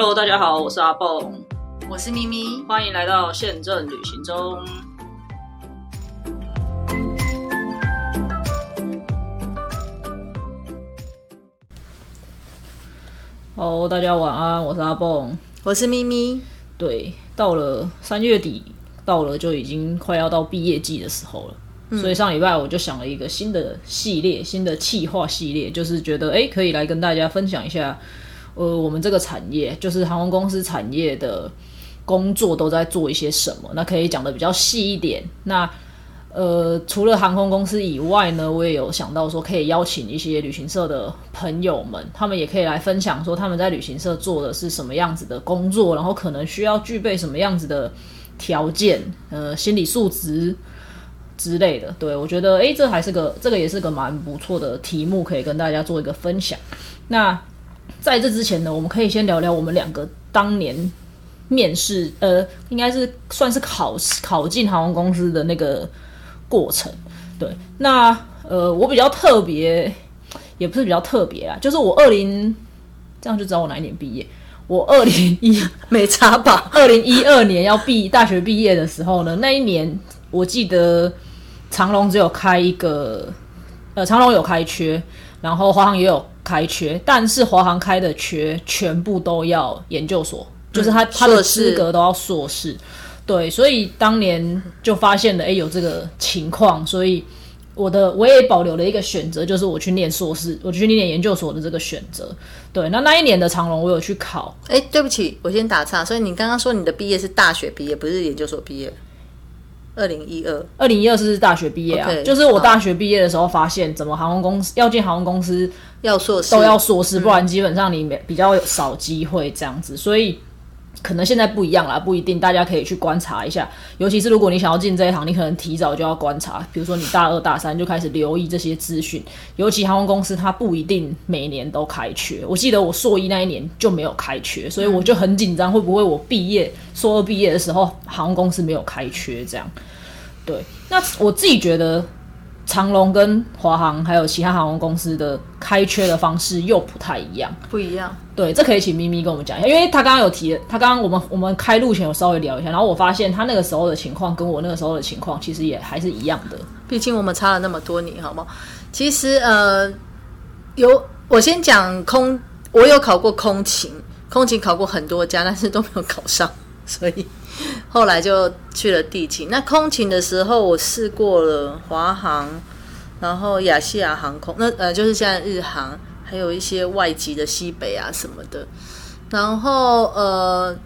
Hello，大家好，我是阿蹦，我是咪咪，欢迎来到宪政旅行中。Hello，，大家晚安，我是阿蹦，我是咪咪。对，到了三月底，到了就已经快要到毕业季的时候了，所以上礼拜我就想了一个新的系列，新的企划系列，就是觉得哎，可以来跟大家分享一下，呃，我们这个产业，就是航空公司产业的工作都在做一些什么，那可以讲的比较细一点。那呃，除了航空公司以外呢，我也有想到说，可以邀请一些旅行社的朋友们，他们也可以来分享说他们在旅行社做的是什么样子的工作，然后可能需要具备什么样子的条件，呃，心理素质之类的。对我觉得，诶，这还是个这个也是个蛮不错的题目，可以跟大家做一个分享。那在这之前呢，我们可以先聊聊我们两个当年面试，呃，应该是算是考考进航空公司的那个。过程，对，那呃，我比较特别，也不是比较特别啊，就是我二零，这样就知道我哪一年毕业。我二零一 没差吧？二零一二年要毕大学毕业的时候呢，那一年我记得长隆只有开一个，呃，长隆有开缺，然后华航也有开缺，但是华航开的缺全部都要研究所，就是他他的资格都要硕士。对，所以当年就发现了，哎，有这个情况，所以我的我也保留了一个选择，就是我去念硕士，我去念研究所的这个选择。对，那那一年的长隆，我有去考。哎，对不起，我先打岔。所以你刚刚说你的毕业是大学毕业，不是研究所毕业？二零一二，二零一二是大学毕业啊，就是我大学毕业的时候发现，怎么航空公司要进航空公司要硕士都要硕士，不然基本上你没比较少机会这样子，所以。可能现在不一样啦，不一定，大家可以去观察一下。尤其是如果你想要进这一行，你可能提早就要观察，比如说你大二大三就开始留意这些资讯。尤其航空公司，它不一定每年都开缺。我记得我硕一那一年就没有开缺，所以我就很紧张，会不会我毕业硕二毕业的时候，航空公司没有开缺这样？对，那我自己觉得。长龙跟华航还有其他航空公司的开缺的方式又不太一样，不一样。对，这可以请咪咪跟我们讲一下，因为他刚刚有提，他刚刚我们我们开路前有稍微聊一下，然后我发现他那个时候的情况跟我那个时候的情况其实也还是一样的。毕竟我们差了那么多年，好吗？其实呃，有我先讲空，我有考过空勤，空勤考过很多家，但是都没有考上，所以。后来就去了地勤。那空勤的时候，我试过了华航，然后亚细亚航空，那呃就是现在日航，还有一些外籍的西北啊什么的。然后呃，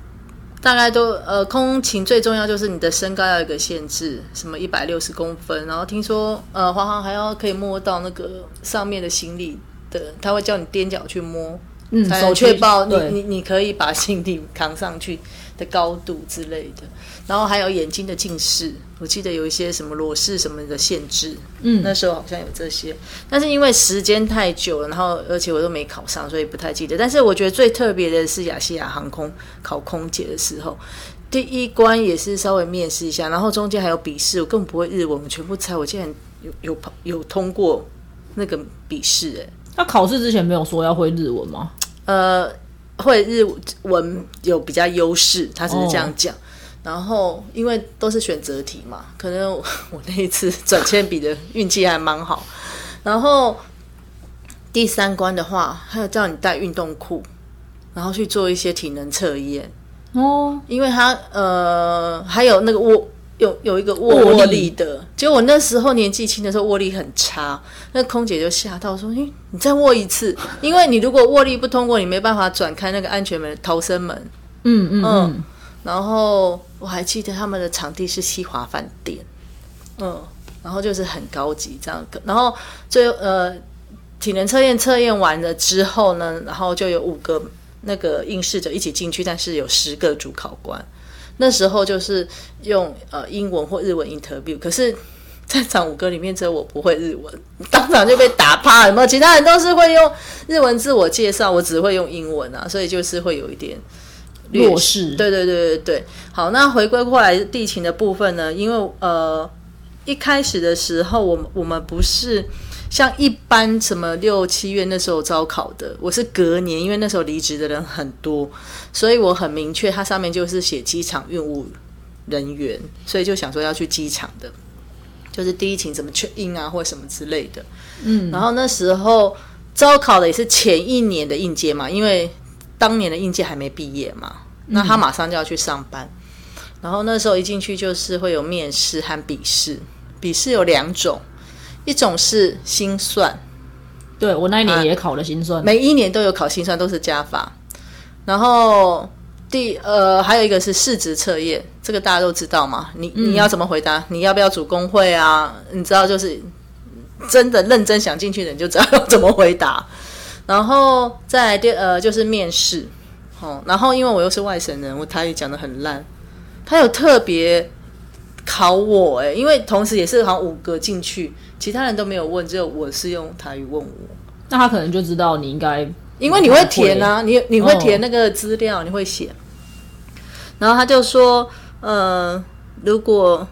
大概都呃空勤最重要就是你的身高要有一个限制，什么一百六十公分。然后听说呃华航还要可以摸到那个上面的行李的，他会叫你踮脚去摸，嗯，手确保你你你可以把行李扛上去。的高度之类的，然后还有眼睛的近视，我记得有一些什么裸视什么的限制，嗯，那时候好像有这些，但是因为时间太久了，然后而且我都没考上，所以不太记得。但是我觉得最特别的是亚细亚航空考空姐的时候，第一关也是稍微面试一下，然后中间还有笔试，我根本不会日文，我全部猜，我竟然有有有通过那个笔试，哎，那考试之前没有说要会日文吗？呃。会日文有比较优势，他只是这样讲。然后因为都是选择题嘛，可能 我那一次转铅笔的运气还蛮好。然后第三关的话，还有叫你带运动裤，然后去做一些体能测验哦。因为他呃还有那个我。有有一个握握力的，结果我那时候年纪轻的时候握力很差，那空姐就吓到说：“哎，你再握一次，因为你如果握力不通过，你没办法转开那个安全门逃生门。”嗯嗯嗯。然后我还记得他们的场地是西华饭店，嗯，然后就是很高级这样。然后最呃体能测验测验完了之后呢，然后就有五个那个应试者一起进去，但是有十个主考官。那时候就是用呃英文或日文 interview，可是在场五个里面只有我不会日文，当场就被打趴了。有其他人都是会用日文自我介绍，我只会用英文啊，所以就是会有一点弱势。对对对对对。好，那回归过来地勤的部分呢？因为呃一开始的时候，我们我们不是像一般什么六七月那时候招考的，我是隔年，因为那时候离职的人很多，所以我很明确，它上面就是写机场运务人员，所以就想说要去机场的，就是第一勤怎么确印啊，或什么之类的。嗯，然后那时候招考的也是前一年的应届嘛，因为当年的应届还没毕业嘛，那他马上就要去上班。然后那时候一进去就是会有面试和笔试，笔试有两种，一种是心算，对我那一年也考了心算，每一年都有考心算，都是加法。然后第呃还有一个是市值测验，这个大家都知道嘛？你你要怎么回答？你要不要组工会啊？你知道就是真的认真想进去的，你就知道要怎么回答。然后再来第呃就是面试，哦，然后因为我又是外省人，我台语讲的很烂。他有特别考我哎，因为同时也是好像五个进去，其他人都没有问，只有我是用台语问我。那他可能就知道你应该，因为你会填啊，你你会填那个资料，你会写。然后他就说，呃，如果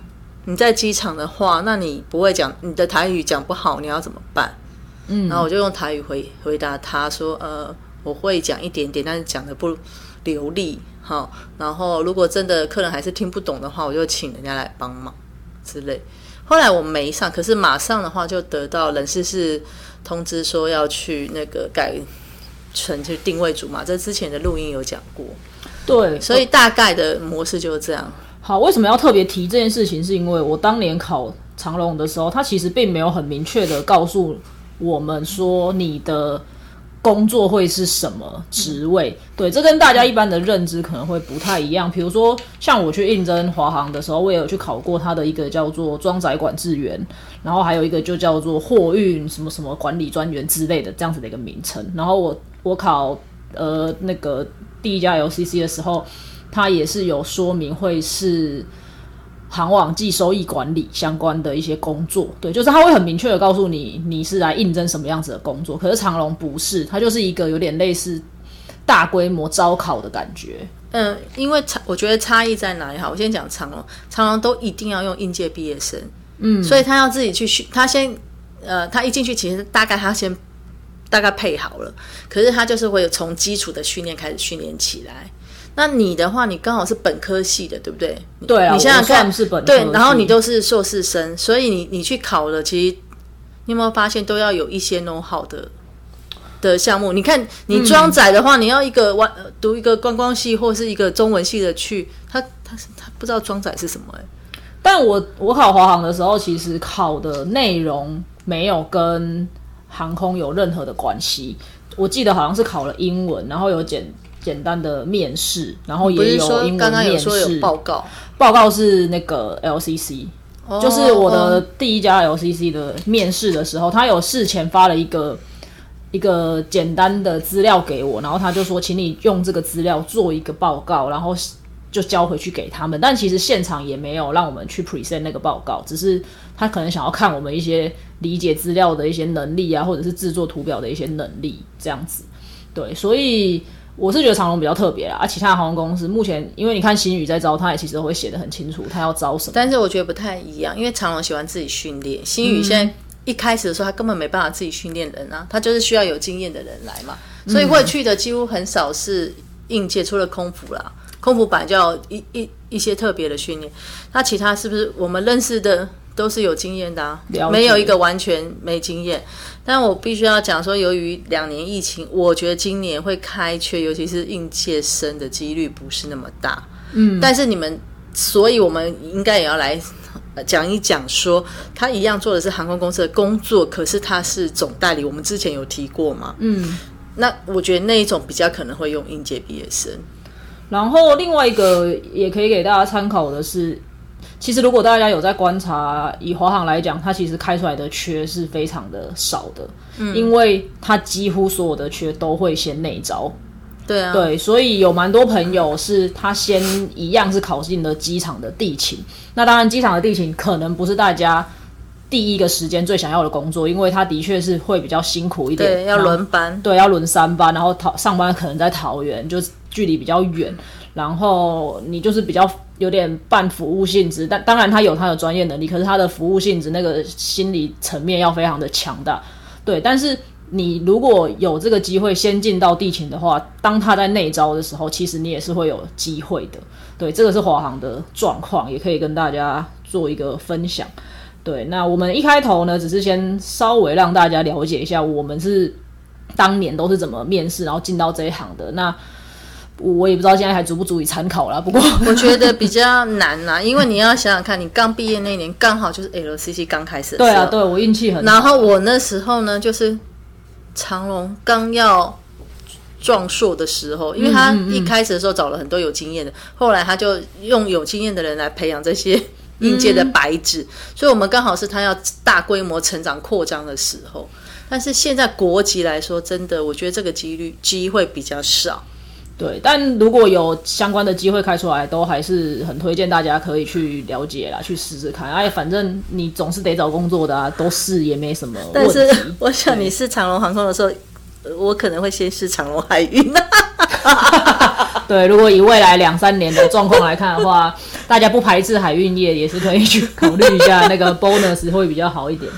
你在机场的话，那你不会讲你的台语讲不好，你要怎么办？嗯，然后我就用台语回回答他说，呃，我会讲一点点，但是讲的不流利。好，然后如果真的客人还是听不懂的话，我就请人家来帮忙之类。后来我没上，可是马上的话就得到人事是通知说要去那个改成去定位组嘛。这之前的录音有讲过，对，所以大概的模式就是这样。好，为什么要特别提这件事情？是因为我当年考长隆的时候，他其实并没有很明确的告诉我们说你的。工作会是什么职位？对，这跟大家一般的认知可能会不太一样。比如说，像我去应征华航的时候，我也有去考过他的一个叫做装载管制员，然后还有一个就叫做货运什么什么管理专员之类的这样子的一个名称。然后我我考呃那个第一家 LCC 的时候，它也是有说明会是。航网计收益管理相关的一些工作，对，就是他会很明确的告诉你你是来应征什么样子的工作。可是长隆不是，它就是一个有点类似大规模招考的感觉。嗯，因为差，我觉得差异在哪里？哈，我先讲长隆，长隆都一定要用应届毕业生，嗯，所以他要自己去训，他先，呃，他一进去其实大概他先大概配好了，可是他就是会从基础的训练开始训练起来。那你的话，你刚好是本科系的，对不对？对啊，你想想看，是本对，然后你都是硕士生，所以你你去考了，其实你有没有发现都要有一些 know 好的的项目？你看你装载的话，你要一个完读一个观光系或是一个中文系的去，他他他不知道装载是什么哎。但我我考华航的时候，其实考的内容没有跟航空有任何的关系。我记得好像是考了英文，然后有简。简单的面试，然后也有英文面试报告。报告是那个 LCC，就是我的第一家 LCC 的面试的时候，他有事前发了一个一个简单的资料给我，然后他就说，请你用这个资料做一个报告，然后就交回去给他们。但其实现场也没有让我们去 present 那个报告，只是他可能想要看我们一些理解资料的一些能力啊，或者是制作图表的一些能力这样子。对，所以。我是觉得长隆比较特别啊，其他的航空公司目前，因为你看新宇在招，他也其实都会写的很清楚，他要招什么。但是我觉得不太一样，因为长隆喜欢自己训练，新宇现在一开始的时候，他根本没办法自己训练人啊，他就是需要有经验的人来嘛，所以会去的几乎很少是应届，除了空服啦，空服版就要一一一些特别的训练，那其他是不是我们认识的？都是有经验的啊，没有一个完全没经验。但我必须要讲说，由于两年疫情，我觉得今年会开缺，尤其是应届生的几率不是那么大。嗯，但是你们，所以我们应该也要来讲一讲，说他一样做的是航空公司的工作，可是他是总代理。我们之前有提过嘛？嗯，那我觉得那一种比较可能会用应届毕业生。然后另外一个也可以给大家参考的是。其实，如果大家有在观察，以华航来讲，它其实开出来的缺是非常的少的，嗯，因为它几乎所有的缺都会先内招，对啊，对，所以有蛮多朋友是他先一样是考进了机场的地勤，那当然机场的地勤可能不是大家第一个时间最想要的工作，因为他的确是会比较辛苦一点，对，要轮班，对，要轮三班，然后桃上班可能在桃园，就距离比较远，然后你就是比较。有点半服务性质，但当然他有他的专业能力，可是他的服务性质那个心理层面要非常的强大。对，但是你如果有这个机会先进到地勤的话，当他在内招的时候，其实你也是会有机会的。对，这个是华航的状况，也可以跟大家做一个分享。对，那我们一开头呢，只是先稍微让大家了解一下，我们是当年都是怎么面试，然后进到这一行的。那我也不知道现在还足不足以参考了。不过 我觉得比较难呐，因为你要想想看，你刚毕业那年刚好就是 LCC 刚开始。对啊，对我运气很。然后我那时候呢，就是长隆刚要壮硕的时候，因为他一开始的时候找了很多有经验的，后来他就用有经验的人来培养这些应届的白纸，所以我们刚好是他要大规模成长扩张的时候。但是现在国籍来说，真的我觉得这个几率机会比较少。对，但如果有相关的机会开出来，都还是很推荐大家可以去了解啦，去试试看。哎，反正你总是得找工作的啊，都试也没什么但是 我想你是长龙航空的时候，我可能会先试长龙海运。对，如果以未来两三年的状况来看的话，大家不排斥海运业，也是可以去考虑一下那个 bonus 会比较好一点。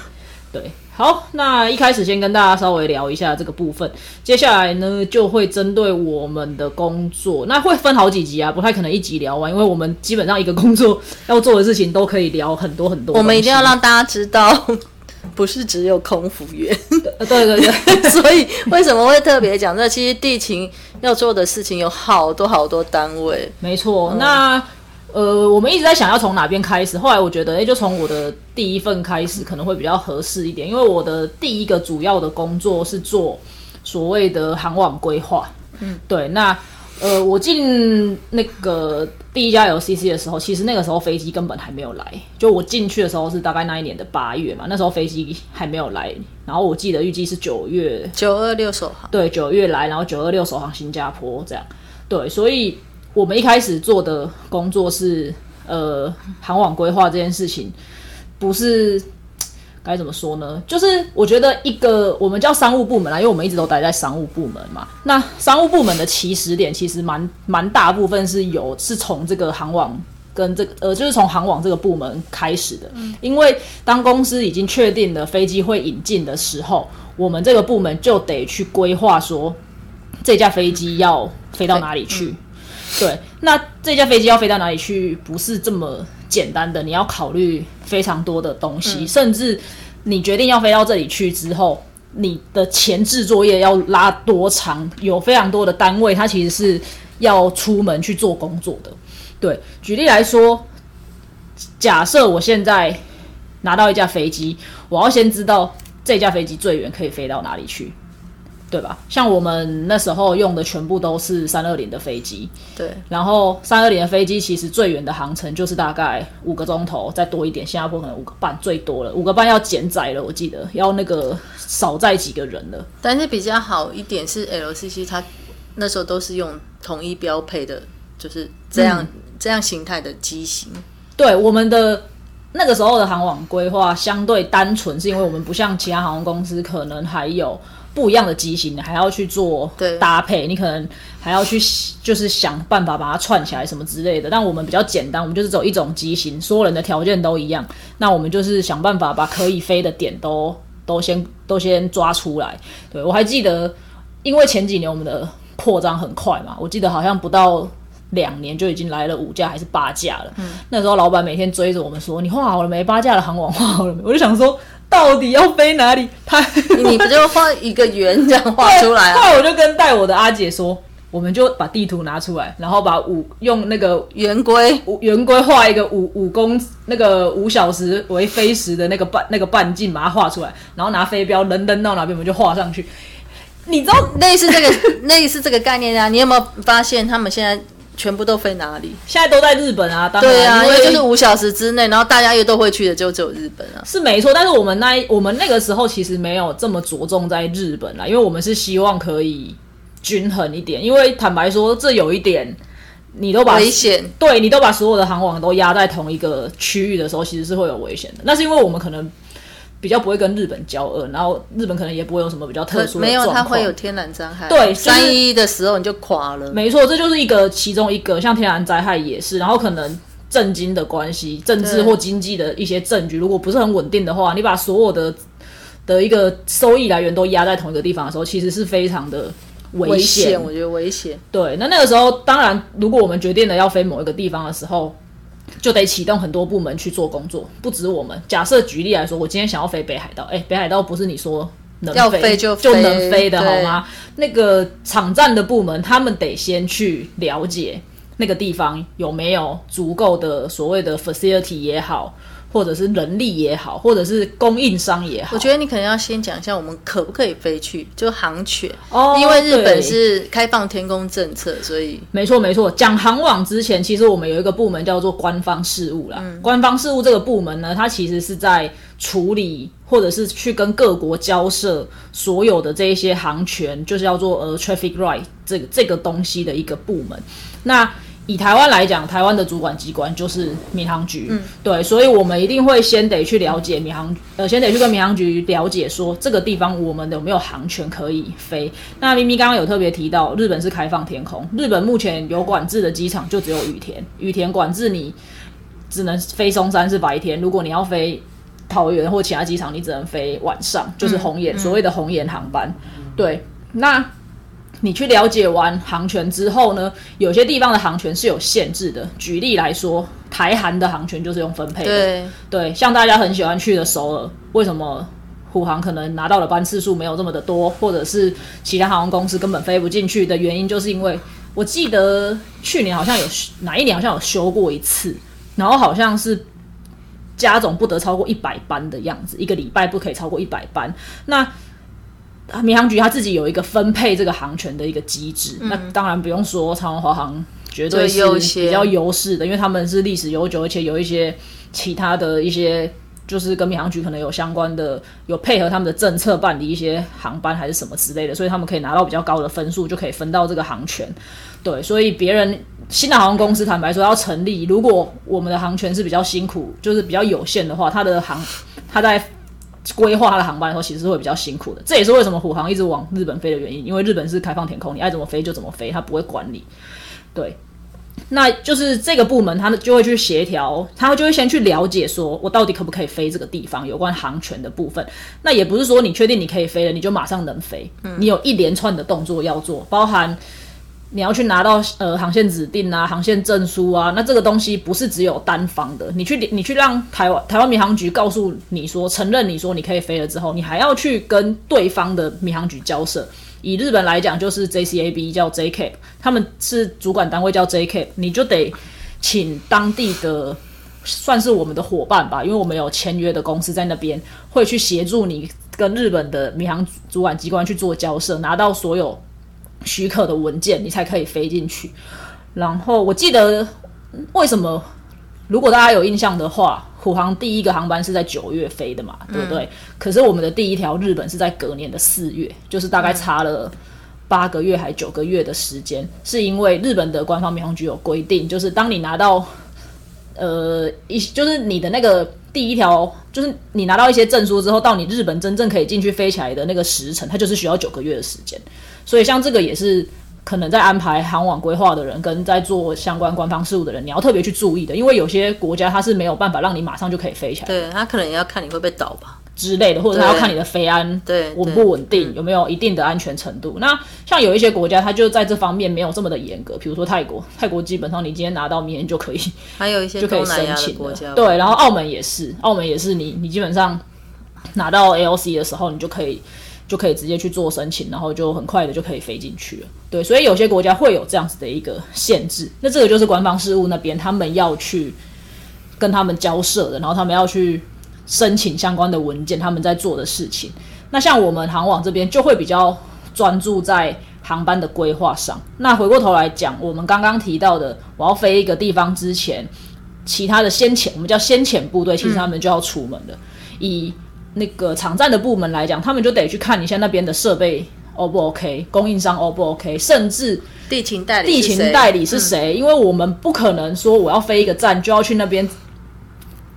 对。好，那一开始先跟大家稍微聊一下这个部分，接下来呢就会针对我们的工作，那会分好几集啊，不太可能一集聊完，因为我们基本上一个工作要做的事情都可以聊很多很多。我们一定要让大家知道，不是只有空服员。对对对，所以为什么会特别讲这？其实地勤要做的事情有好多好多单位。没错，那。呃，我们一直在想要从哪边开始，后来我觉得，哎，就从我的第一份开始可能会比较合适一点，因为我的第一个主要的工作是做所谓的航网规划。嗯，对，那呃，我进那个第一家 LCC 的时候，其实那个时候飞机根本还没有来，就我进去的时候是大概那一年的八月嘛，那时候飞机还没有来，然后我记得预计是九月九二六首航，对，九月来，然后九二六首航新加坡这样，对，所以。我们一开始做的工作是，呃，航网规划这件事情，不是该怎么说呢？就是我觉得一个我们叫商务部门啊，因为我们一直都待在商务部门嘛。那商务部门的起始点其实蛮蛮大部分是有是从这个航网跟这个呃，就是从航网这个部门开始的。因为当公司已经确定了飞机会引进的时候，我们这个部门就得去规划说这架飞机要飞到哪里去。对，那这架飞机要飞到哪里去，不是这么简单的。你要考虑非常多的东西，甚至你决定要飞到这里去之后，你的前置作业要拉多长？有非常多的单位，它其实是要出门去做工作的。对，举例来说，假设我现在拿到一架飞机，我要先知道这架飞机最远可以飞到哪里去。对吧？像我们那时候用的全部都是三二零的飞机，对。然后三二零的飞机其实最远的航程就是大概五个钟头，再多一点，新加坡可能五个半最多了，五个半要减载了，我记得要那个少载几个人了。但是比较好一点是 LCC，它那时候都是用统一标配的，就是这样这样形态的机型。对，我们的那个时候的航网规划相对单纯，是因为我们不像其他航空公司，可能还有。不一样的机型，还要去做搭配，你可能还要去就是想办法把它串起来什么之类的。但我们比较简单，我们就是走一种机型，所有人的条件都一样。那我们就是想办法把可以飞的点都都先 都先抓出来。对我还记得，因为前几年我们的扩张很快嘛，我记得好像不到两年就已经来了五架还是八架了。嗯，那时候老板每天追着我们说：“你画好了没？八架的航网画好了没？”我就想说。到底要飞哪里？他你不就画一个圆这样画出来？后来我就跟带我的阿姐说，我们就把地图拿出来，然后把五用那个圆规圆规画一个五五公那个五小时为飞时的那个半那个半径，把它画出来，然后拿飞镖扔扔到哪边，我们就画上去。你知道类似这个类似这个概念啊？你有没有发现他们现在？全部都飞哪里？现在都在日本啊！对啊，因为就是五小时之内，然后大家又都会去的，就只有日本啊。是没错，但是我们那我们那个时候其实没有这么着重在日本啦，因为我们是希望可以均衡一点。因为坦白说，这有一点，你都把危险，对你都把所有的航网都压在同一个区域的时候，其实是会有危险的。那是因为我们可能。比较不会跟日本交恶，然后日本可能也不会有什么比较特殊的没有，它会有天然灾害。对，三一的时候你就垮了。没错，这就是一个其中一个，像天然灾害也是。然后可能政经的关系、政治或经济的一些证据，如果不是很稳定的话，你把所有的的一个收益来源都压在同一个地方的时候，其实是非常的危。险，我觉得危险。对，那那个时候，当然，如果我们决定了要飞某一个地方的时候，就得启动很多部门去做工作，不止我们。假设举例来说，我今天想要飞北海道，哎，北海道不是你说能要飞飞就就能飞的好吗？那个场站的部门，他们得先去了解那个地方有没有足够的所谓的 facility 也好，或者是人力也好，或者是供应商也好。我觉得你可能要先讲一下我们可不可以飞去，就航权，哦因为日本是开放天空政策，所以没错，没错。讲航网之前，其实我们有一个部门叫做官方事务啦。官方事务这个部门呢，它其实是在处理或者是去跟各国交涉所有的这一些航权，就是叫做呃 traffic right 这个这个东西的一个部门。那以台湾来讲，台湾的主管机关就是民航局，对，所以我们一定会先得去了解民航，呃，先得去跟民航局了解说这个地方我们有没有航权可以飞。那咪咪刚刚有特别提到，日本是开放天空，日本目前有管制的机场就只有羽田，羽田管制你只能飞松山是白天，如果你要飞桃园或其他机场，你只能飞晚上，就是红眼、所谓的红眼航班。对，那你去了解完航权之后呢，有些地方的航权是有限制的。举例来说，台韩的航权就是用分配的。对对，像大家很喜欢去的首尔，为什么虎航可能拿到的班次数没有这么的多，或者是其他航空公司根本飞不进去的原因，就是因为我记得去年好像有哪一年好像有修过一次，然后好像是加总不得超过一百班的样子，一个礼拜不可以超过一百班。那民航局它自己有一个分配这个航权的一个机制，那当然不用说，长荣华航绝对是比较优势的，因为他们是历史悠久，而且有一些其他的一些。就是跟民航局可能有相关的，有配合他们的政策办理一些航班还是什么之类的，所以他们可以拿到比较高的分数，就可以分到这个航权。对，所以别人新的航空公司坦白说要成立，如果我们的航权是比较辛苦，就是比较有限的话，它的航它在规划它的航班的时候，其实是会比较辛苦的。这也是为什么虎航一直往日本飞的原因，因为日本是开放天空，你爱怎么飞就怎么飞，它不会管你。对，那就是这个部门，他就会去协调，他就会先去了解，说我到底可不可以飞这个地方有关航权的部分。那也不是说你确定你可以飞了，你就马上能飞，你有一连串的动作要做，包含。你要去拿到呃航线指定啊、航线证书啊，那这个东西不是只有单方的，你去你去让台湾台湾民航局告诉你说承认你说你可以飞了之后，你还要去跟对方的民航局交涉。以日本来讲，就是 JCAB 叫 JCAP，他们是主管单位叫 JCAP，你就得请当地的算是我们的伙伴吧，因为我们有签约的公司在那边，会去协助你跟日本的民航主管机关去做交涉，拿到所有许可的文件，你才可以飞进去。然后我记得为什么，如果大家有印象的话，虎航第一个航班是在九月飞的嘛，对不对？可是我们的第一条日本是在隔年的四月，就是大概差了。八个月还九个月的时间，是因为日本的官方民航局有规定，就是当你拿到呃一就是你的那个第一条，就是你拿到一些证书之后，到你日本真正可以进去飞起来的那个时辰，它就是需要九个月的时间。所以像这个也是可能在安排航网规划的人跟在做相关官方事务的人，你要特别去注意的，因为有些国家它是没有办法让你马上就可以飞起来对他可能也要看你会不会倒吧。之类的，或者他要看你的飞安对稳不稳定，有没有一定的安全程度。那像有一些国家，他就在这方面没有这么的严格，比如说泰国，泰国基本上你今天拿到，明天就可以还有一些 就可以申请了国家，对，然后澳门也是，澳门也是你你基本上拿到 ALC 的时候，你就可以就可以直接去做申请，然后就很快的就可以飞进去了。对，所以有些国家会有这样子的一个限制，那这个就是官方事务那边他们要去跟他们交涉的，然后他们要去申请相关的文件，他们在做的事情。那像我们航网这边就会比较专注在航班的规划上。那回过头来讲，我们刚刚提到的，我要飞一个地方之前，其他的先遣，我们叫先遣部队，其实他们就要出门的。以那个场站的部门来讲，他们就得去看一下那边的设备 O 不 OK，供应商 O 不 OK，甚至地勤代理地勤代理是谁？因为我们不可能说我要飞一个站就要去那边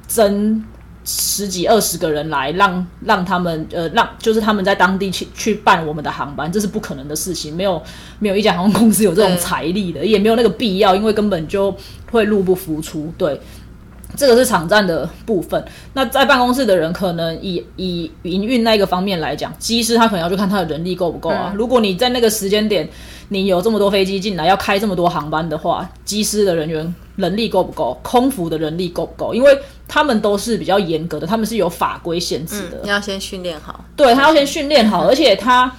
争十几二十个人来，让让他们呃让就是他们在当地去去办我们的航班，这是不可能的事情，没有没有一家航空公司有这种财力的，也没有那个必要，因为根本就会入不敷出。对，这个是场站的部分。那在办公室的人，可能以以营运那个方面来讲，机师他可能要去看他的人力够不够啊。如果你在那个时间点，你有这么多飞机进来，要开这么多航班的话，机师的人员人力够不够？空服的人力够不够？因为他们都是比较严格的，他们是有法规限制的。你要先训练好。对他要先训练好，而且他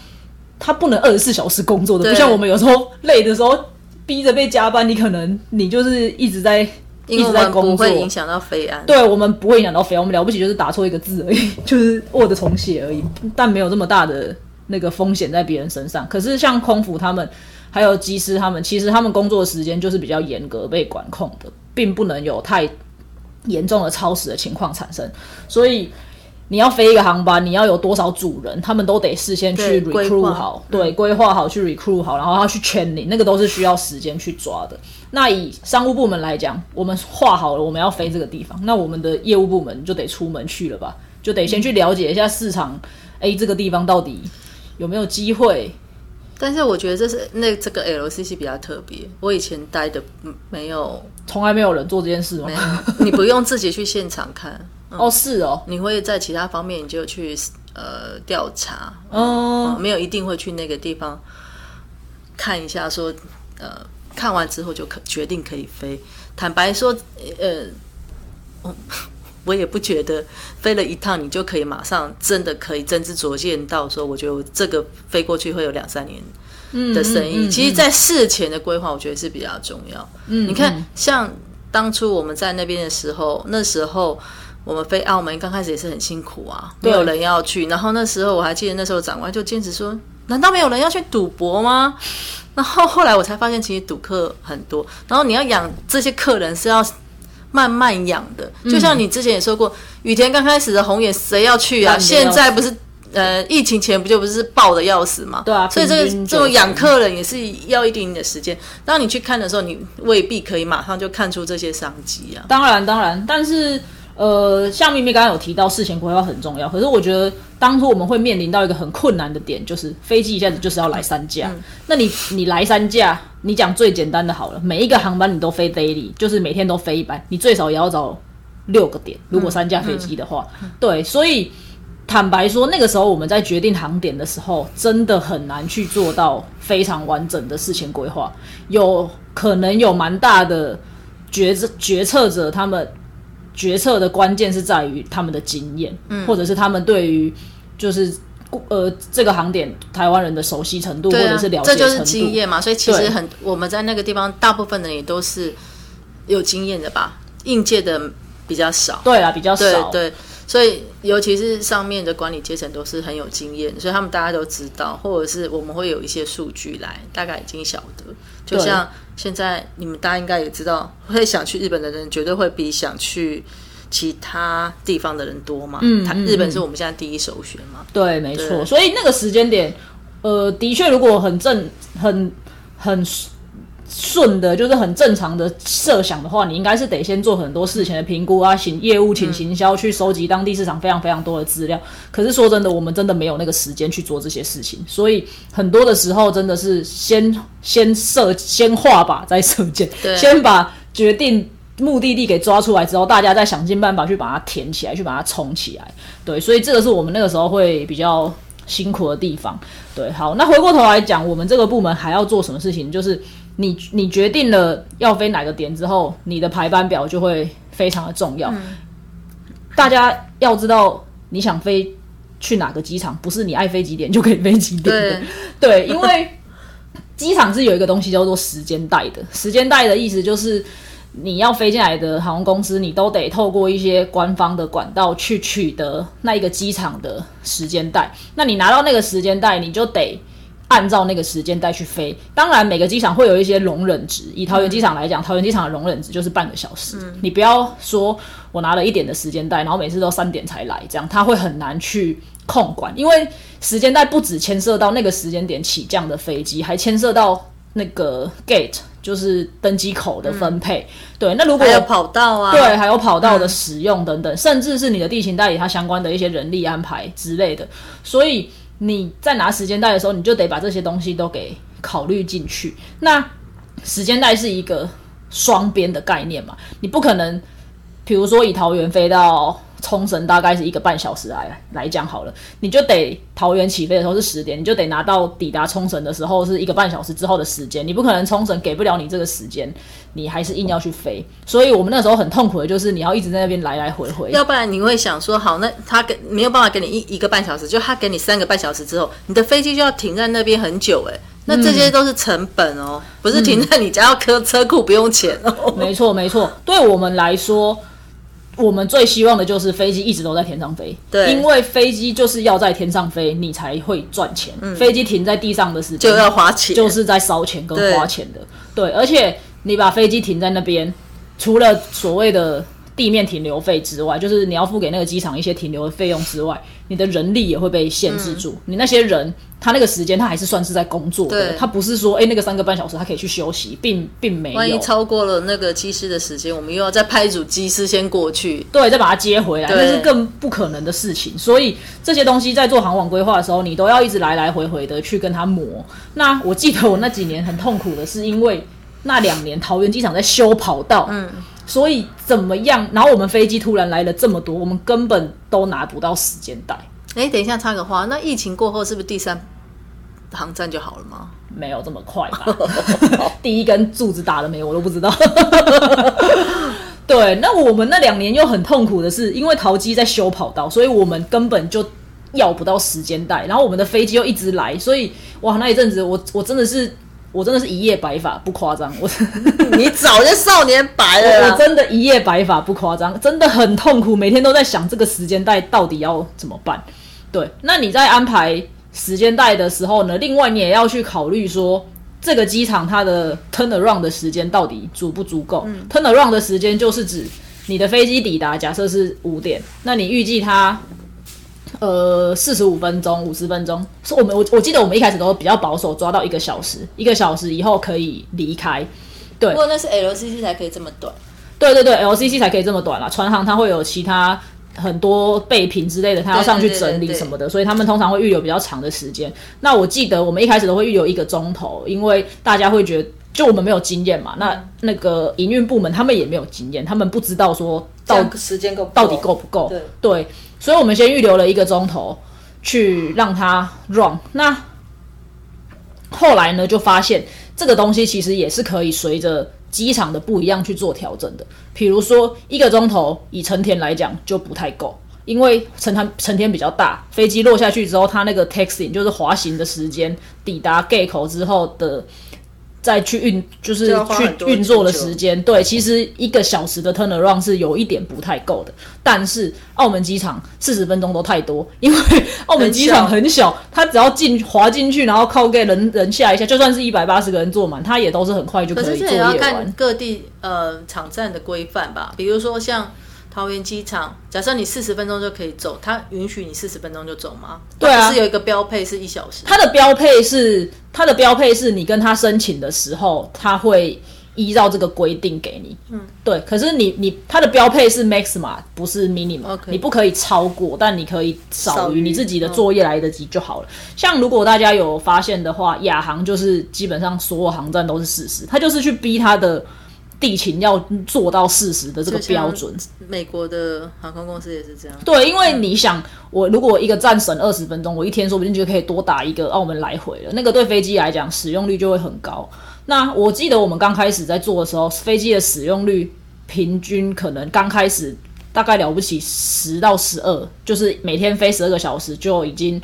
他不能二十四小时工作的，不像我们有时候累的时候逼着被加班，你可能你就是一直在一直在工作，不会影响到飞安。对我们不会影响到飞，我们了不起就是打错一个字而已，就是 Word 重写而已，但没有这么大的那个风险在别人身上。可是像空服他们还有机师他们，其实他们工作的时间就是比较严格被管控的，并不能有太严重的超时的情况产生，所以。你要飞一个航班，你要有多少组人，他们都得事先去 recruit 好，对，规划好去 recruit 好，然后要去圈你，那个都是需要时间去抓的。那以商务部门来讲，我们画好了我们要飞这个地方，那我们的业务部门就得出门去了吧，就得先去了解一下市场，哎，这个地方到底有没有机会？但是我觉得这是那这个 LCC 比较特别，我以前待的嗯没有从来没有人做这件事吗没？有，你不用自己去现场看，哦，是哦，你会在其他方面你就去呃调查，嗯，没有一定会去那个地方看一下说，呃，看完之后就可决定可以飞。坦白说，呃，我我也不觉得飞了一趟你就可以马上真的可以真知灼见到说，我觉得我这个飞过去会有两三年的生意。嗯嗯嗯其实，在事前的规划，我觉得是比较重要。嗯你看，像当初我们在那边的时候，那时候。我们飞澳门刚开始也是很辛苦啊，没有人要去。然后那时候我还记得，那时候长官就坚持说：“难道没有人要去赌博吗？” 然后后来我才发现，其实赌客很多。然后你要养这些客人是要慢慢养的，就像你之前也说过，雨田刚开始的红眼谁要去啊？现在不是呃疫情前不就不是爆的要死吗？对啊所以这个这种养客人也是要一定的时间。当你去看的时候，你未必可以马上就看出这些商机啊。当然当然，但是呃，像咪咪刚刚有提到事前规划很重要，可是我觉得当初我们会面临到一个很困难的点，就是飞机一下子就是要来三架，那你你来三架，你讲最简单的好了，每一个航班你都飞 daily，就是每天都飞一班，你最少也要找六个点，如果三架飞机的话，对，所以。坦白说，那个时候我们在决定航点的时候，真的很难去做到非常完整的事前规划，有可能有蛮大的决策决策者他们决策的关键是在于他们的经验，嗯或者是他们对于就是呃这个航点台湾人的熟悉程度，或者是了，解程度。这就是经验嘛。所以其实很我们在那个地方，大部分的人也都是有经验的吧，应届的比较少。对啊，比较少。对对，所以尤其是上面的管理阶层都是很有经验，所以他们大家都知道，或者是我们会有一些数据来，大概已经晓得。就像现在你们大家应该也知道，会想去日本的人绝对会比想去其他地方的人多嘛。嗯嗯他日本是我们现在第一首选嘛。对，没错。所以那个时间点，呃，的确，如果很正、很很顺的，就是很正常的设想的话，你应该是得先做很多事情的评估啊，行业务、请行销，去收集当地市场非常非常多的资料。可是说真的，我们真的没有那个时间去做这些事情，所以很多的时候真的是先先设、先画靶再射箭，先把决定。目的地给抓出来之后，大家再想尽办法去把它填起来，去把它冲起来。对，所以这个是我们那个时候会比较辛苦的地方。对，好，那回过头来讲，我们这个部门还要做什么事情？就是你你决定了要飞哪个点之后，你的排班表就会非常的重要。大家要知道，你想飞去哪个机场，不是你爱飞几点就可以飞几点的。对，对，因为机场是有一个东西叫做时间带的。时间带的意思就是，你要飞进来的航空公司，你都得透过一些官方的管道去取得那一个机场的时间带。那你拿到那个时间带，你就得。按照那个时间带去飞，当然每个机场会有一些容忍值。以桃园机场来讲，桃园机场的容忍值就是半个小时。你不要说我拿了一点的时间带，然后每次都三点才来，这样他会很难去控管，因为时间带不只牵涉到那个时间点起降的飞机，还牵涉到那个 gate，就是登机口的分配。对，那如果还有跑道啊，对，还有跑道的使用等等，甚至是你的地勤代理它相关的一些人力安排之类的。所以你在拿时间带的时候，你就得把这些东西都给考虑进去。那时间带是一个双边的概念嘛，你不可能，比如说以桃园飞到。冲绳大概是一个半小时来来讲好了，你就得桃园起飞的时候是十点，你就得拿到抵达冲绳的时候是一个半小时之后的时间，你不可能冲绳给不了你这个时间，你还是硬要去飞。所以我们那时候很痛苦的就是你要一直在那边来来回回，要不然你会想说，好，那他给没有办法给你一一个半小时，就他给你三个半小时之后，你的飞机就要停在那边很久，哎，那这些都是成本哦，不是停在你家要车车库不用钱哦。没错没错，对我们来说。我们最希望的就是飞机一直都在天上飞，对，因为飞机就是要在天上飞，你才会赚钱。飞机停在地上的时间就要花钱，就是在烧钱跟花钱的。对，而且你把飞机停在那边，除了所谓的。地面停留费之外，就是你要付给那个机场一些停留的费用之外，你的人力也会被限制住。你那些人，他那个时间他还是算是在工作的，他不是说，哎，那个三个半小时他可以去休息，并并没有。万一超过了那个机师的时间，我们又要再派一组机师先过去，对，再把他接回来，那是更不可能的事情。所以这些东西在做航网规划的时候，你都要一直来来回回的去跟他磨。那我记得我那几年很痛苦的是，因为那两年桃园机场在修跑道，嗯。所以怎么样？然后我们飞机突然来了这么多，我们根本都拿不到时间带。哎，等一下插个话，那疫情过后是不是第三航站就好了吗？没有这么快吧？第一根柱子打了没？我都不知道。对，那我们那两年又很痛苦的是，因为淘机在修跑道，所以我们根本就要不到时间带。然后我们的飞机又一直来，所以哇，那一阵子我我真的是。我真的是一夜白发，不夸张。我 你早就少年白了。我真的一夜白发，不夸张，真的很痛苦，每天都在想这个时间带到底要怎么办。对，那你在安排时间带的时候呢？另外你也要去考虑说，这个机场它的 turn around 的时间到底足不足够？turn around 的时间就是指你的飞机抵达，假设是五点，那你预计它。呃，四十五分钟、五十分钟，是我们我我记得我们一开始都比较保守，抓到一个小时，一个小时以后可以离开。对，不过那是 LCC 才可以这么短。对对对，LCC 才可以这么短啦。船行它会有其他很多备品之类的，它要上去整理什么的，所以他们通常会预留比较长的时间。那我记得我们一开始都会预留一个钟头，因为大家会觉得就我们没有经验嘛。那那个营运部门他们也没有经验，他们不知道说到时间够到底够不够。对。所以，我们先预留了一个钟头去让它 run。那后来呢，就发现这个东西其实也是可以随着机场的不一样去做调整的。比如说，一个钟头以成田来讲就不太够，因为成田成田比较大，飞机落下去之后，它那个 taxing 就是滑行的时间，抵达 gate 口之后的。再去运就是去运作的时间，对，其实一个小时的 turnaround 是有一点不太够的。但是澳门机场四十分钟都太多，因为澳门机场很小，它只要进滑进去，然后靠给人人下一下，就算是一百八十个人坐满，它也都是很快就可以作业完。各地呃场站的规范吧，比如说像。桃园机场，假设你四十分钟就可以走，它允许你四十分钟就走吗？对啊，是有一个标配是一小时。它的标配是它的标配是你跟他申请的时候，他会依照这个规定给你。嗯，对。可是你你它的标配是 max 嘛，不是 minimum，你不可以超过，但你可以少于你自己的作业来得及就好了。像如果大家有发现的话，亚航就是基本上所有航站都是事实，他就是去逼他的。地勤要做到四十的这个标准，美国的航空公司也是这样。对，因为你想，我如果一个站省二十分钟，我一天说不定就可以多打一个澳门来回了。那个对飞机来讲，使用率就会很高。那我记得我们刚开始在做的时候，飞机的使用率平均可能刚开始大概了不起十到十二，就是每天飞十二个小时就已经。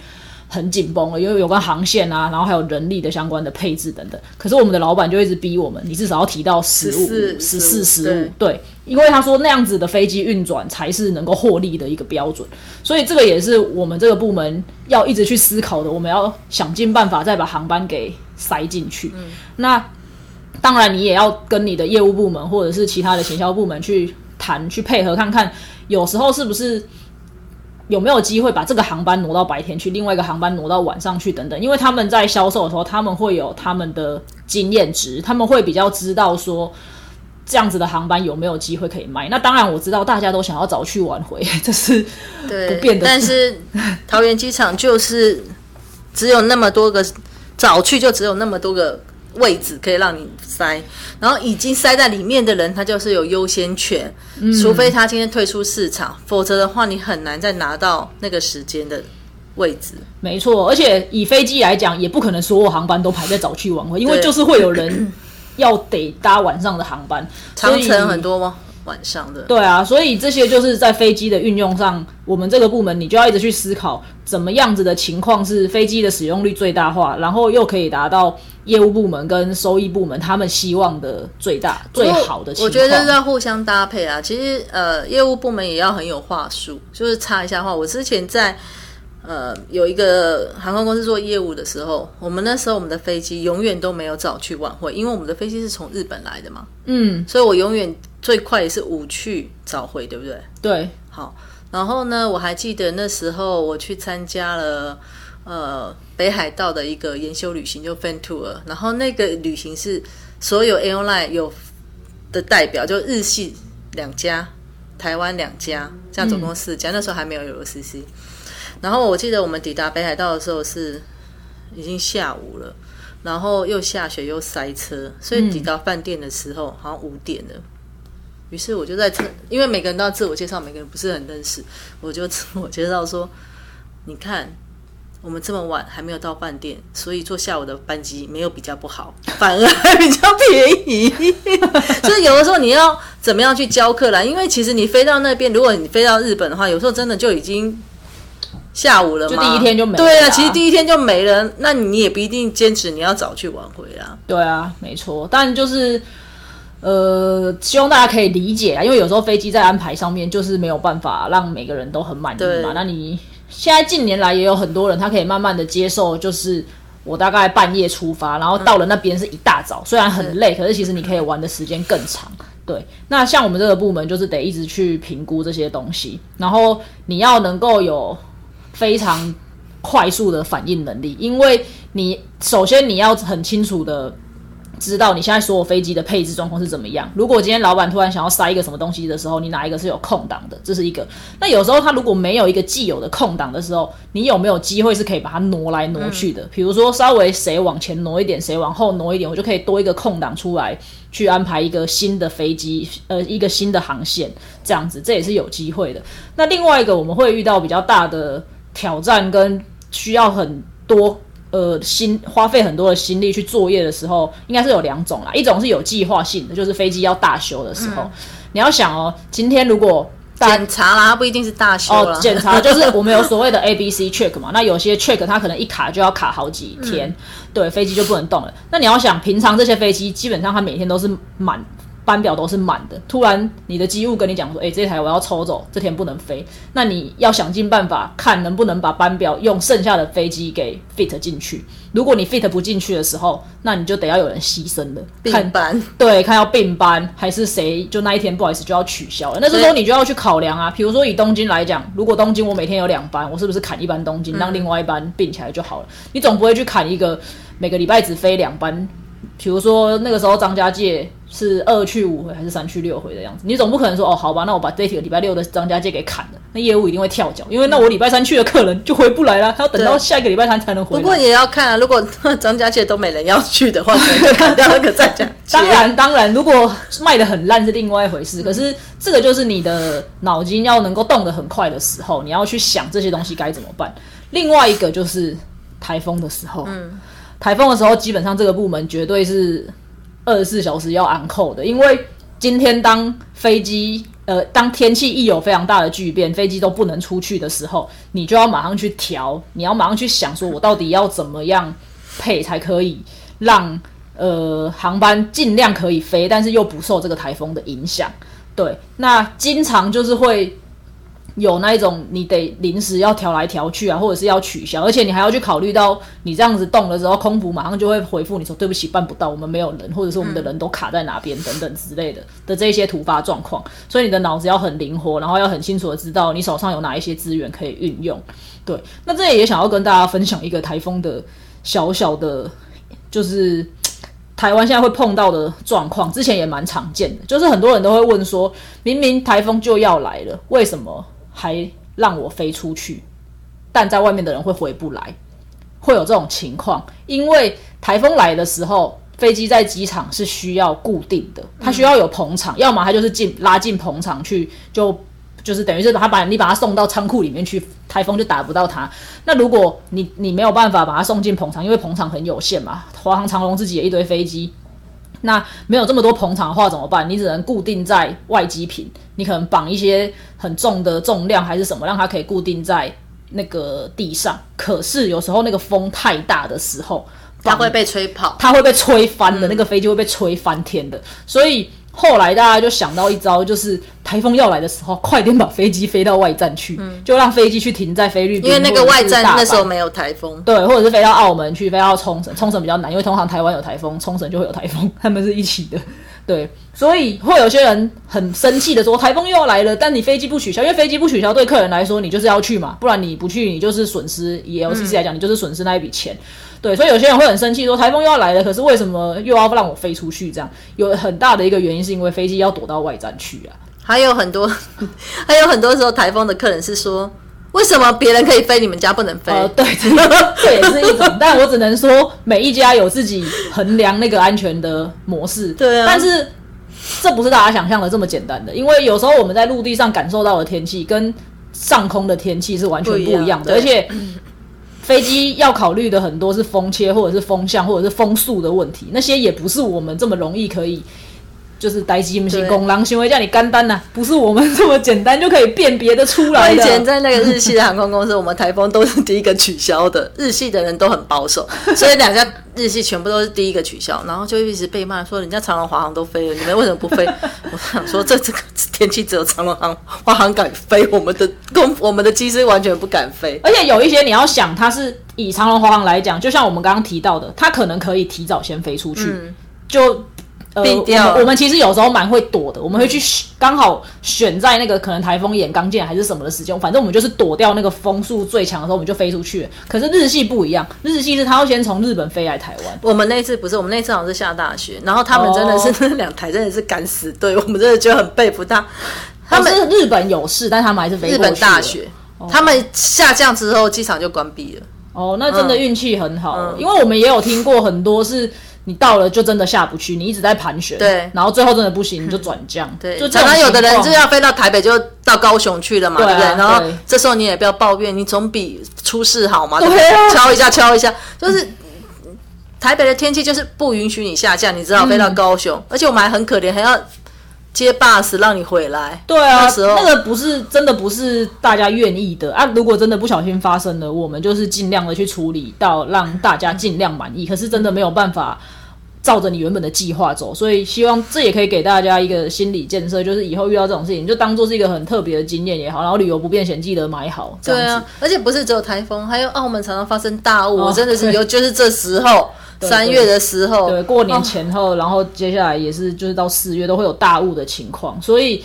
很紧绷了，因为有关航线啊，然后还有人力的相关的配置等等。可是我们的老板就一直逼我们，你至少要提到十五、十四、十五。对，因为他说那样子的飞机运转才是能够获利的一个标准。所以这个也是我们这个部门要一直去思考的。我们要想尽办法再把航班给塞进去。那当然，你也要跟你的业务部门或者是其他的行销部门去谈，去配合看看，有时候是不是。有没有机会把这个航班挪到白天去，另外一个航班挪到晚上去等等，因为他们在销售的时候，他们会有他们的经验值，他们会比较知道说这样子的航班有没有机会可以卖。那当然我知道大家都想要早去晚回，这是不变的但是桃园机场就是只有那么多个，早去就只有那么多个位置可以让你塞，然后已经塞在里面的人，他就是有优先权，除非他今天退出市场，否则的话你很难再拿到那个时间的位置。没错，而且以飞机来讲，也不可能所有航班都排在早去晚回，因为就是会有人要得搭晚上的航班，长城很多吗？晚上的，对啊，所以这些就是在飞机的运用上，我们这个部门你就要一直去思考，怎么样子的情况是飞机的使用率最大化，然后又可以达到业务部门跟收益部门他们希望的最大最好的情况。我觉得要互相搭配啊。其实呃，业务部门也要很有话术，就是插一下话。我之前在呃有一个航空公司做业务的时候，我们那时候我们的飞机永远都没有早去晚会，因为我们的飞机是从日本来的嘛，嗯，所以我永远最快也是五去早回，对不对？对，好，然后呢，我还记得那时候我去参加了呃北海道的一个研修旅行，就 Fan Tour，然后那个旅行是所有 airline 有的代表，就日系两家，台湾两家，这样总共四家，那时候还没有有 CC。然后我记得我们抵达北海道的时候是已经下午了，然后又下雪又塞车，所以抵达饭店的时候好像五点了。于是我就在这，因为每个人都要自我介绍，每个人不是很认识，我就 自我介绍说：“你看，我们这么晚还没有到饭店，所以坐下午的班机没有比较不好，反而 还比较便宜。所以有的时候你要怎么样去教课啦？因为其实你飞到那边，如果你飞到日本的话，有时候真的就已经下午了嘛，就第一天就没了对啊，其实第一天就没了，那你也不一定坚持你要早去晚回啦。对啊，没错，但就是。呃，希望大家可以理解啊，因为有时候飞机在安排上面就是没有办法让每个人都很满意嘛。那你现在近年来也有很多人，他可以慢慢的接受，就是我大概半夜出发，然后到了那边是一大早，虽然很累，可是其实你可以玩的时间更长。对，那像我们这个部门就是得一直去评估这些东西，然后你要能够有非常快速的反应能力，因为你首先你要很清楚的知道你现在所有飞机的配置状况是怎么样。如果今天老板突然想要塞一个什么东西的时候，你哪一个是有空档的，这是一个。那有时候他如果没有一个既有的空档的时候，你有没有机会是可以把它挪来挪去的？比如说稍微谁往前挪一点，谁往后挪一点，我就可以多一个空档出来，去安排一个新的飞机，呃，一个新的航线，这样子，这也是有机会的。那另外一个我们会遇到比较大的挑战，跟需要很多呃心花费很多的心力去作业的时候，应该是有两种啦。一种是有计划性的，就是飞机要大修的时候，你要想哦，今天如果检查啦，它不一定是大修啦，哦检查 就是我们有所谓的 A、B、C check 嘛，那有些 check 它可能一卡就要卡好几天，对，飞机就不能动了。那你要想，平常这些飞机基本上它每天都是满。班表都是满的，突然你的机务跟你讲说：“哎、这台我要抽走，这天不能飞。”那你要想尽办法看能不能把班表用剩下的飞机给 fit 进去。如果你 fit 不进去的时候，那你就得要有人牺牲了，看并班。对，看要并班还是谁，就那一天不好意思就要取消了。那这时候你就要去考量啊，比如说以东京来讲，如果东京我每天有两班，我是不是砍一班东京，让另外一班并起来就好了？你总不会去砍一个每个礼拜只飞两班，比如说那个时候张家界是二去五回还是三去六回的样子，你总不可能说哦好吧，那我把这个礼拜六的张家界给砍了，那业务一定会跳脚，因为那我礼拜三去的客人就回不来了，他要等到下一个礼拜三才能回来。不过也要看啊，如果张家界都没人要去的话，就砍掉那个张家界。当然，当然，如果卖的很烂是另外一回事。可是这个就是你的脑筋要能够动得很快的时候，你要去想这些东西该怎么办。另外一个就是台风的时候，嗯，台风的时候，基本上这个部门绝对是二十四小时要按扣的，因为今天当飞机呃当天气一有非常大的巨变，飞机都不能出去的时候，你就要马上去调，你要马上去想说，我到底要怎么样配才可以让呃航班尽量可以飞，但是又不受这个台风的影响。对，那经常就是会有那一种你得临时要调来调去啊，或者是要取消，而且你还要去考虑到你这样子动了之后，空服马上就会回复你说对不起办不到，我们没有人，或者是我们的人都卡在哪边等等之类的的这些突发状况，所以你的脑子要很灵活，然后要很清楚的知道你手上有哪一些资源可以运用。对，那这里也想要跟大家分享一个台风的小小的，就是台湾现在会碰到的状况，之前也蛮常见的，就是很多人都会问说，明明台风就要来了，为什么？还让我飞出去，但在外面的人会回不来，会有这种情况。因为台风来的时候，飞机在机场是需要固定的，它需要有棚场，要么它就是进拉进棚场去，就就是等于是他把你把它送到仓库里面去，台风就打不到它。那如果你你没有办法把它送进棚场，因为棚场很有限嘛，华航、长龙自己也一堆飞机。那没有这么多捧场的话怎么办？你只能固定在外机坪，你可能绑一些很重的重量还是什么，让它可以固定在那个地上。可是有时候那个风太大的时候，它会被吹跑，它会被吹翻的，那个飞机会被吹翻天的。所以。后来大家就想到一招，就是台风要来的时候，快点把飞机飞到外站去，就让飞机去停在菲律宾，因为那个外站那时候没有台风，对，或者是飞到澳门去，飞到冲绳，冲绳比较难，因为通常台湾有台风，冲绳就会有台风，他们是一起的，对，所以会有些人很生气的说，台风又要来了，但你飞机不取消，因为飞机不取消对客人来说，你就是要去嘛，不然你不去，你就是损失，以 LCC 来讲，你就是损失那一笔钱。对，所以有些人会很生气，说台风又要来了，可是为什么又要让我飞出去？这样有很大的一个原因，是因为飞机要躲到外站去啊。还有很多，还有很多时候台风的客人是说，为什么别人可以飞，你们家不能飞？对，这也是一种。但我只能说，每一家有自己衡量那个安全的模式。对啊。但是这不是大家想象的这么简单的，因为有时候我们在陆地上感受到的天气，跟上空的天气是完全不一样的，而且。飞机要考虑的很多是风切或者是风向或者是风速的问题，那些也不是我们这么容易可以，就是待机不行，拱狼行为叫你干单呐，不是我们这么简单就可以辨别的出来的。以前在那个日系的航空公司，我们台风都是第一个取消的，日系的人都很保守，所以两家。日系全部都是第一个取消，然后就一直被骂说人家长龙、华航都飞了，你们为什么不飞？我想说这这个天气只有长龙航、华航敢飞，我们的公我们的机师完全不敢飞。而且有一些你要想，它是以长龙、华航来讲，就像我们刚刚提到的，它可能可以提早先飞出去，就。呃，我我们其实有时候蛮会躲的，我们会去刚好选在那个可能台风眼刚见还是什么的时间，反正我们就是躲掉那个风速最强的时候，我们就飞出去。可是日系不一样，日系是他要先从日本飞来台湾。我们那次不是，我们那次好像是下大雪，然后他们真的是那两台真的是敢死队，我们真的觉得很佩服他。他们日本有事，但他们还是飞日本大雪，他们下降之后机场就关闭了。哦，那真的运气很好，因为我们也有听过很多是。你到了就真的下不去，你一直在盘旋，对，然后最后真的不行，你就转降，对，就常常有的人就要飞到台北，就到高雄去了嘛，对不对？然后这时候你也不要抱怨，你总比出事好嘛，对不对？敲一下，敲一下，就是台北的天气就是不允许你下降，你知道飞到高雄，而且我们还很可怜，还要。接 bus 让你回来，对啊，那个不是真的不是大家愿意的啊。如果真的不小心发生了，我们就是尽量的去处理到让大家尽量满意。可是真的没有办法照着你原本的计划走，所以希望这也可以给大家一个心理建设，就是以后遇到这种事情，就当做是一个很特别的经验也好。然后旅游不便险记得买好，对啊。而且不是只有台风，还有澳门常常发生大雾，我真的是有就是这时候。三月的时候，对过年前后，然后接下来也是就是到四月都会有大雾的情况，所以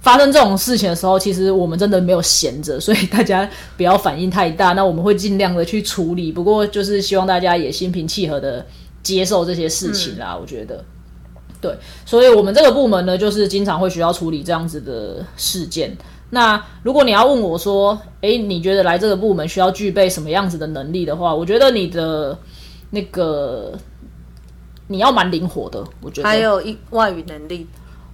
发生这种事情的时候，其实我们真的没有闲着，所以大家不要反应太大。那我们会尽量的去处理，不过就是希望大家也心平气和的接受这些事情啦。我觉得，对，所以我们这个部门呢，就是经常会需要处理这样子的事件。那如果你要问我说，诶，你觉得来这个部门需要具备什么样子的能力的话，我觉得你的。那个你要蛮灵活的，我觉得。还有一外语能力，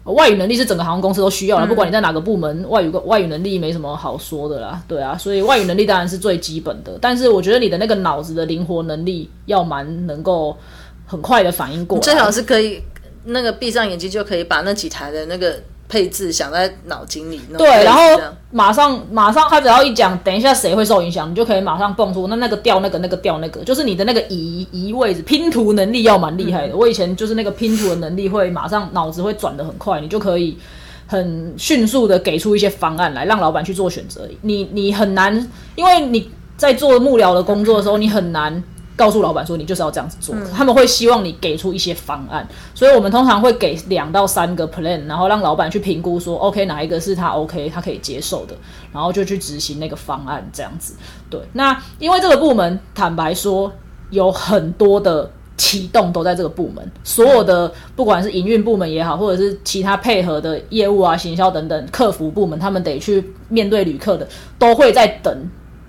外语能力是整个航空公司都需要的，不管你在哪个部门，外语外语能力没什么好说的啦，对啊，所以外语能力当然是最基本的，但是我觉得你的那个脑子的灵活能力要蛮能够很快的反应过来，最好是可以那个闭上眼睛就可以把那几台的那个。配置想在脑筋里，对，然后马上马上他只要一讲，等一下谁会受影响，你就可以马上蹦出那那个调那个那个调那个，就是你的那个移移位置拼图能力要蛮厉害的。我以前就是那个拼图的能力会马上脑子会转的很快，你就可以很迅速的给出一些方案来让老板去做选择。你你很难，因为你在做幕僚的工作的时候，你很难告诉老板说你就是要这样子做，他们会希望你给出一些方案，所以我们通常会给两到三个 plan，然后让老板去评估说 OK 哪一个是他 OK 他可以接受的，然后就去执行那个方案这样子。对，那因为这个部门坦白说有很多的。启动都在这个部门，所有的不管是营运部门也好，或者是其他配合的业务啊、行销等等客服部门，他们得去面对旅客的，都会在等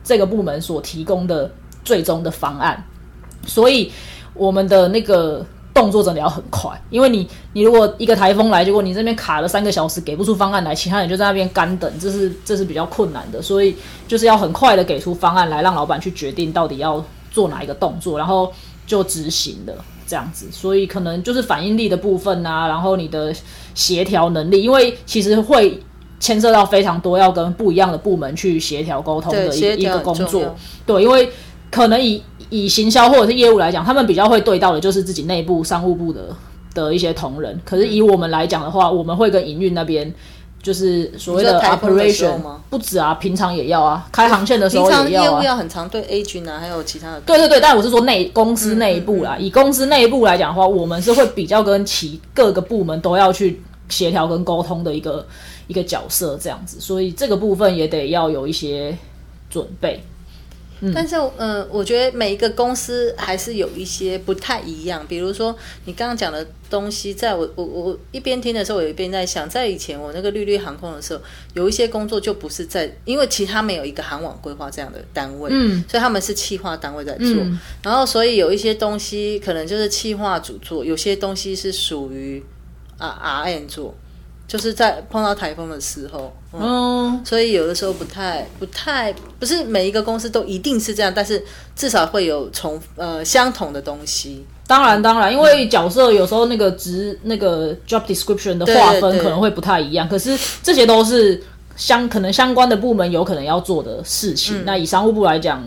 这个部门所提供的最终的方案。所以我们的那个动作真的要很快，因为你你如果一个台风来，结果你这边卡了三个小时给不出方案来，其他人就在那边干等，这是这是比较困难的。所以就是要很快的给出方案来，让老板去决定到底要做哪一个动作，然后。就执行的这样子，所以可能就是反应力的部分啊，然后你的协调能力，因为其实会牵涉到非常多要跟不一样的部门去协调沟通的一一个工作。对，因为可能以以行销或者是业务来讲，他们比较会对到的就是自己内部商务部的的一些同仁。可是以我们来讲的话，我们会跟营运那边。就是所谓的 operation 不止啊，平常也要啊，开航线的时候也要啊。业务要很长，对 A 群啊，还有其他的。对对对，但我是说内公司内部啦。以公司内部来讲的话，我们是会比较跟其各个部门都要去协调跟沟通的一个一个角色这样子，所以这个部分也得要有一些准备。但是，呃，我觉得每一个公司还是有一些不太一样。比如说，你刚刚讲的东西，在我我我一边听的时候，我一边在想，在以前我那个绿绿航空的时候，有一些工作就不是在，因为其他没有一个航网规划这样的单位，嗯，所以他们是企划单位在做。然后，所以有一些东西可能就是企划组做，有些东西是属于啊 R N 做。就是在碰到台风的时候，嗯，所以有的时候不太、不太，不是每一个公司都一定是这样，但是至少会有重呃相同的东西。当然，当然，因为角色有时候那个职那个 job description 的划分可能会不太一样，可是这些都是相可能相关的部门有可能要做的事情。那以商务部来讲，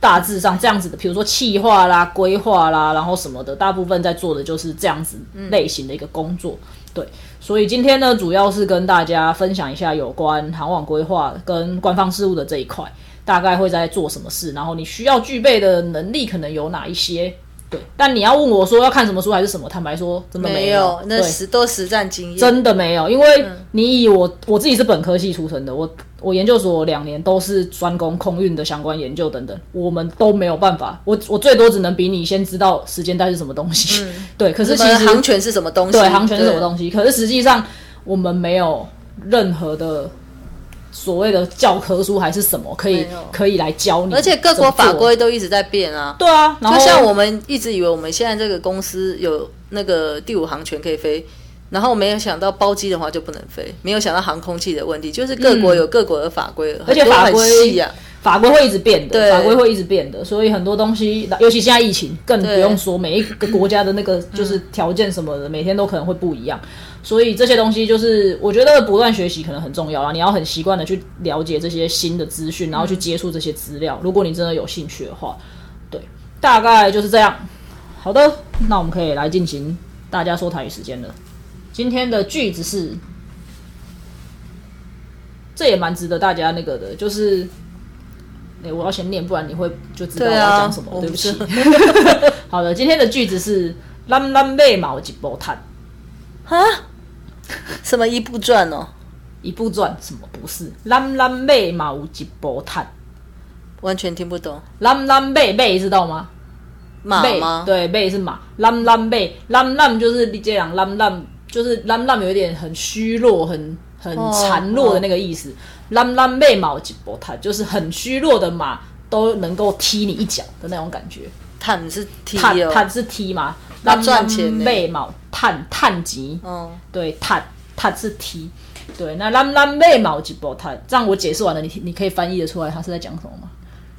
大致上这样子的，比如说企划啦、规划啦，然后什么的，大部分在做的就是这样子类型的一个工作，对。所以今天呢，主要是跟大家分享一下有关航网规划跟官方事务的这一块，大概会在做什么事，然后你需要具备的能力可能有哪一些。对，但你要问我说要看什么书还是什么，坦白说，真的没有，那实都实战经验，真的没有，因为你以我我自己是本科系出身的，我我研究所两年都是专攻空运的相关研究等等，我们都没有办法，我我最多只能比你先知道时间带是什么东西，对，可是其实航权是什么东西？对，航权是什么东西？可是实际上我们没有任何的。所谓的教科书还是什么，可以可以来教你。而且各国法规都一直在变啊。对啊，就像我们一直以为我们现在这个公司有那个第五航权可以飞，然后没有想到包机的话就不能飞，没有想到航空器的问题，就是各国有各国的法规，而且法规啊，法规会一直变的，法规会一直变的，所以很多东西，尤其现在疫情，更不用说每一个国家的那个就是条件什么的，每天都可能会不一样。所以这些东西就是，我觉得不断学习可能很重要啊！你要很习惯的去了解这些新的资讯，然后去接触这些资料。如果你真的有兴趣的话，对，大概就是这样。好的，那我们可以来进行大家说台语时间了。今天的句子是，这也蛮值得大家那个的，就是，哎，我要先念，不然你会就知道我要讲什么。对不起。好的，今天的句子是“蓝蓝被毛一波碳”。啊？什么一部传哦？一部传什么不是？蓝蓝马嘛有一波碳，完全听不懂。蓝蓝马马知道吗？马吗？对，马是马。蓝蓝马蓝蓝就是你这样，蓝蓝就是蓝蓝有一点很虚弱、很很孱弱的那个意思。蓝蓝马嘛有一波碳，就是很虚弱的马都能够踢你一脚的那种感觉。碳是踢哦，碳是 T 嘛？那赚钱马嘛。碳碳级，嗯，对，碳碳是 T，对，那蓝蓝妹毛一波碳，这样我解释完了，你你可以翻译的出来他是在讲什么吗？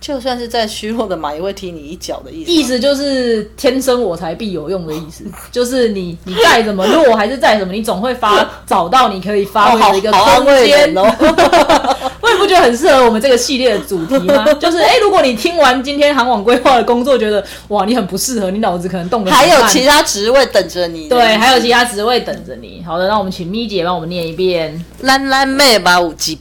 就算是在虚弱的马也会踢你一脚的意思，意思就是天生我材必有用的意思，就是你你再怎么弱还是再怎么，你总会发找到你可以发挥的一个空间哦。我也不不觉得很适合我们这个系列的主题吗？就是哎、如果你听完今天航网规划的工作，觉得哇，你很不适合，你脑子可能动得很慢还有其他职位等着你。对，还有其他职位等着你。好的，那我们请咪姐帮我们念一遍。兰兰妹吧有一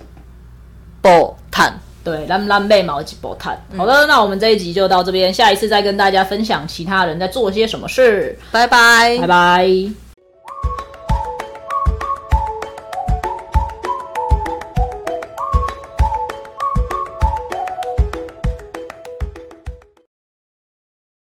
波探。对，蓝蓝背毛吉波碳。好的，那我们这一集就到这边，下一次再跟大家分享其他人在做些什么事。拜拜拜拜。